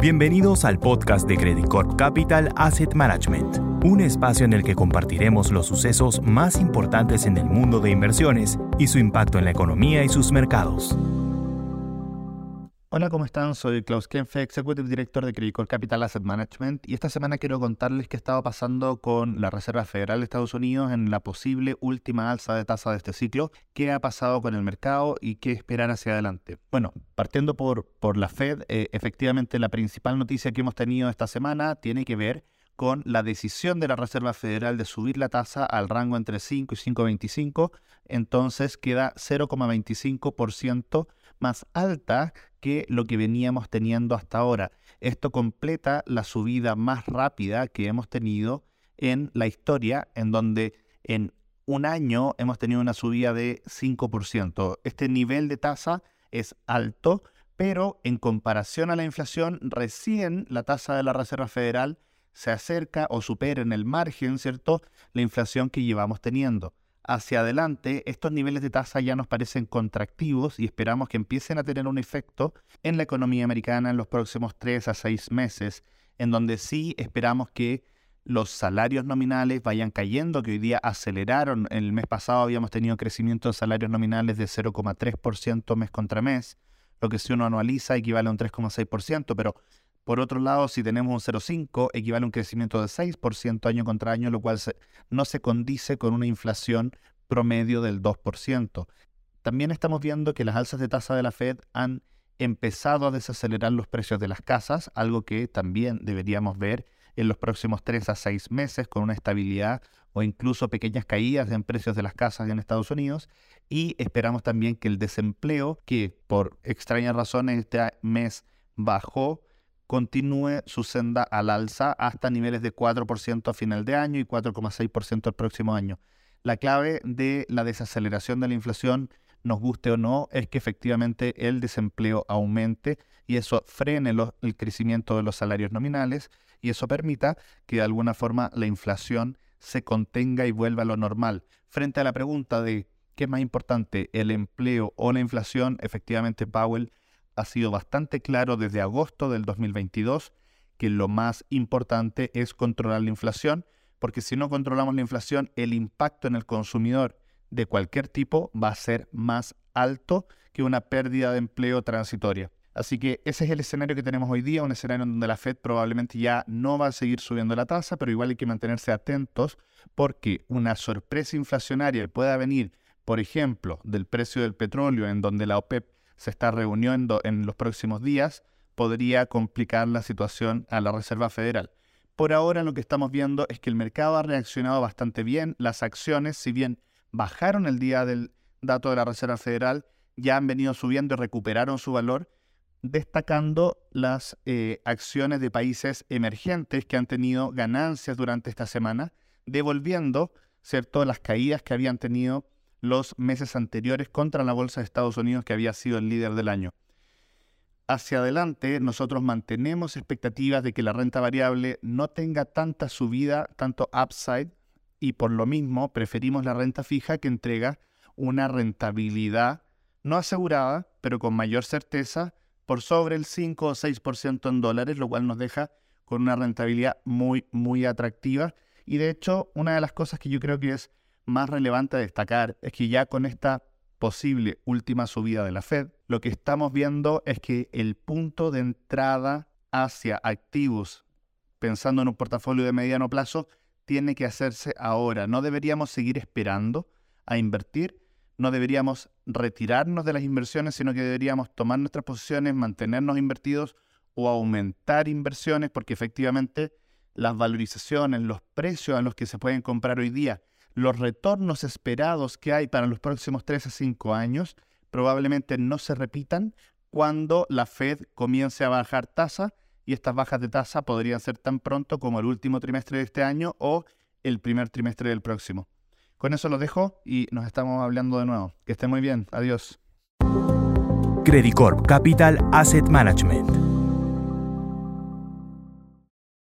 Bienvenidos al podcast de Credit Corp Capital Asset Management, un espacio en el que compartiremos los sucesos más importantes en el mundo de inversiones y su impacto en la economía y sus mercados. Hola, ¿cómo están? Soy Klaus Kenfe, Executive Director de Credit Corp Capital Asset Management y esta semana quiero contarles qué estaba pasando con la Reserva Federal de Estados Unidos en la posible última alza de tasa de este ciclo, qué ha pasado con el mercado y qué esperar hacia adelante. Bueno, partiendo por, por la Fed, eh, efectivamente la principal noticia que hemos tenido esta semana tiene que ver con la decisión de la Reserva Federal de subir la tasa al rango entre 5 y 5,25, entonces queda 0,25% más alta que lo que veníamos teniendo hasta ahora. Esto completa la subida más rápida que hemos tenido en la historia, en donde en un año hemos tenido una subida de 5%. Este nivel de tasa es alto, pero en comparación a la inflación, recién la tasa de la Reserva Federal se acerca o supera en el margen, ¿cierto?, la inflación que llevamos teniendo hacia adelante, estos niveles de tasa ya nos parecen contractivos y esperamos que empiecen a tener un efecto en la economía americana en los próximos tres a seis meses, en donde sí esperamos que los salarios nominales vayan cayendo, que hoy día aceleraron. El mes pasado habíamos tenido crecimiento de salarios nominales de 0,3% mes contra mes, lo que si uno anualiza equivale a un 3,6%, pero por otro lado, si tenemos un 0,5, equivale a un crecimiento de 6% año contra año, lo cual no se condice con una inflación promedio del 2%. También estamos viendo que las alzas de tasa de la Fed han empezado a desacelerar los precios de las casas, algo que también deberíamos ver en los próximos 3 a 6 meses con una estabilidad o incluso pequeñas caídas en precios de las casas en Estados Unidos. Y esperamos también que el desempleo, que por extrañas razones este mes bajó, continúe su senda al alza hasta niveles de 4% a final de año y 4,6% el próximo año. La clave de la desaceleración de la inflación, nos guste o no, es que efectivamente el desempleo aumente y eso frene el crecimiento de los salarios nominales y eso permita que de alguna forma la inflación se contenga y vuelva a lo normal. Frente a la pregunta de qué es más importante, el empleo o la inflación, efectivamente Powell ha sido bastante claro desde agosto del 2022 que lo más importante es controlar la inflación, porque si no controlamos la inflación, el impacto en el consumidor de cualquier tipo va a ser más alto que una pérdida de empleo transitoria. Así que ese es el escenario que tenemos hoy día, un escenario en donde la Fed probablemente ya no va a seguir subiendo la tasa, pero igual hay que mantenerse atentos porque una sorpresa inflacionaria pueda venir, por ejemplo, del precio del petróleo, en donde la OPEP se está reuniendo en los próximos días, podría complicar la situación a la Reserva Federal. Por ahora lo que estamos viendo es que el mercado ha reaccionado bastante bien. Las acciones, si bien bajaron el día del dato de la Reserva Federal, ya han venido subiendo y recuperaron su valor, destacando las eh, acciones de países emergentes que han tenido ganancias durante esta semana, devolviendo ¿cierto? las caídas que habían tenido los meses anteriores contra la Bolsa de Estados Unidos, que había sido el líder del año. Hacia adelante, nosotros mantenemos expectativas de que la renta variable no tenga tanta subida, tanto upside, y por lo mismo preferimos la renta fija que entrega una rentabilidad no asegurada, pero con mayor certeza, por sobre el 5 o 6% en dólares, lo cual nos deja con una rentabilidad muy, muy atractiva. Y de hecho, una de las cosas que yo creo que es más relevante a destacar es que ya con esta posible última subida de la Fed, lo que estamos viendo es que el punto de entrada hacia activos, pensando en un portafolio de mediano plazo, tiene que hacerse ahora. No deberíamos seguir esperando a invertir, no deberíamos retirarnos de las inversiones, sino que deberíamos tomar nuestras posiciones, mantenernos invertidos o aumentar inversiones, porque efectivamente las valorizaciones, los precios a los que se pueden comprar hoy día los retornos esperados que hay para los próximos 3 a 5 años probablemente no se repitan cuando la Fed comience a bajar tasa y estas bajas de tasa podrían ser tan pronto como el último trimestre de este año o el primer trimestre del próximo. Con eso lo dejo y nos estamos hablando de nuevo. Que esté muy bien. Adiós. Credit Capital Asset Management